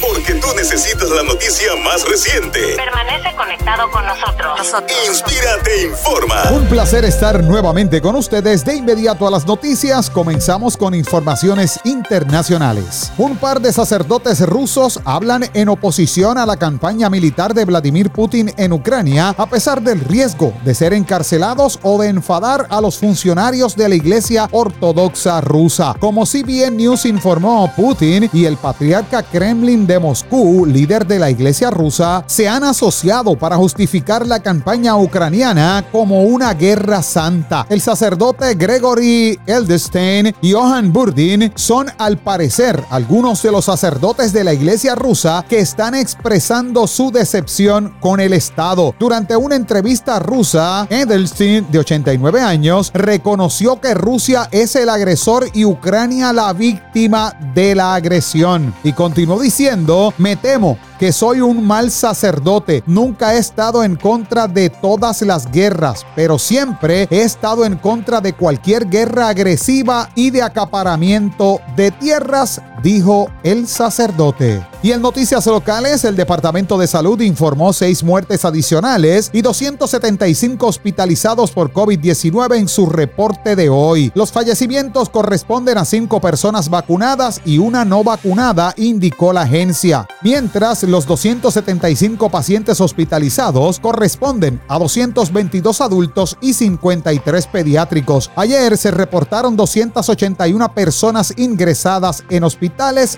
Porque tú necesitas la noticia más reciente. Permanece conectado con nosotros. Inspírate informa. Un placer estar nuevamente con ustedes. De inmediato a las noticias, comenzamos con informaciones internacionales. Un par de sacerdotes rusos hablan en oposición a la campaña militar de Vladimir Putin en Ucrania, a pesar del riesgo de ser encarcelados o de enfadar a los funcionarios de la Iglesia Ortodoxa rusa. Como CBN News informó, Putin y el patriarca Kremlin de Moscú, líder de la iglesia rusa, se han asociado para justificar la campaña ucraniana como una guerra santa. El sacerdote Gregory Eldestein y Johan Burdin son al parecer algunos de los sacerdotes de la iglesia rusa que están expresando su decepción con el Estado. Durante una entrevista rusa, Edelstein, de 89 años, reconoció que Rusia es el agresor y Ucrania la víctima de la agresión. Y continuó diciendo, me temo que soy un mal sacerdote. Nunca he estado en contra de todas las guerras, pero siempre he estado en contra de cualquier guerra agresiva y de acaparamiento de tierras, dijo el sacerdote. Y en noticias locales, el Departamento de Salud informó seis muertes adicionales y 275 hospitalizados por COVID-19 en su reporte de hoy. Los fallecimientos corresponden a cinco personas vacunadas y una no vacunada, indicó la agencia. Mientras, los 275 pacientes hospitalizados corresponden a 222 adultos y 53 pediátricos. Ayer se reportaron 281 personas ingresadas en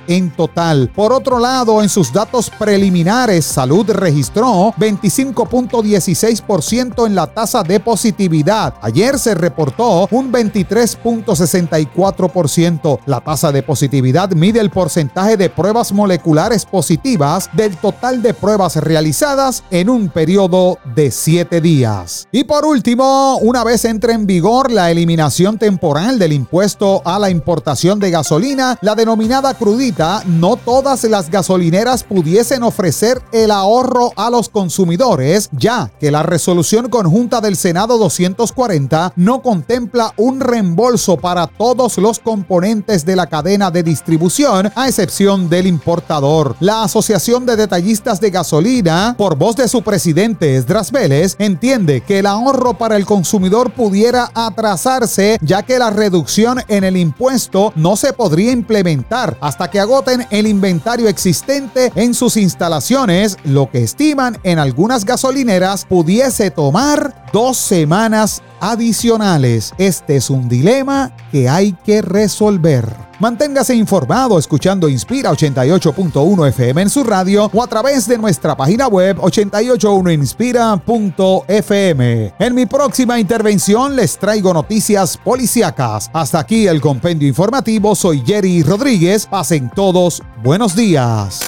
en total. Por otro lado, en sus datos preliminares, Salud registró 25.16% en la tasa de positividad. Ayer se reportó un 23.64%. La tasa de positividad mide el porcentaje de pruebas moleculares positivas del total de pruebas realizadas en un periodo de 7 días. Y por último, una vez entre en vigor la eliminación temporal del impuesto a la importación de gasolina, la denominada crudita, no todas las gasolineras pudiesen ofrecer el ahorro a los consumidores, ya que la resolución conjunta del Senado 240 no contempla un reembolso para todos los componentes de la cadena de distribución, a excepción del importador. La Asociación de Detallistas de Gasolina, por voz de su presidente Esdras Vélez, entiende que el ahorro para el consumidor pudiera atrasarse, ya que la reducción en el impuesto no se podría implementar hasta que agoten el inventario existente en sus instalaciones, lo que estiman en algunas gasolineras pudiese tomar dos semanas adicionales. Este es un dilema que hay que resolver. Manténgase informado escuchando Inspira 88.1 FM en su radio o a través de nuestra página web 881inspira.fm. En mi próxima intervención les traigo noticias policíacas. Hasta aquí el compendio informativo. Soy Jerry Rodríguez. Pasen todos buenos días. Te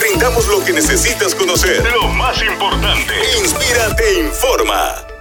brindamos lo que necesitas conocer. Lo más importante. Inspira te informa.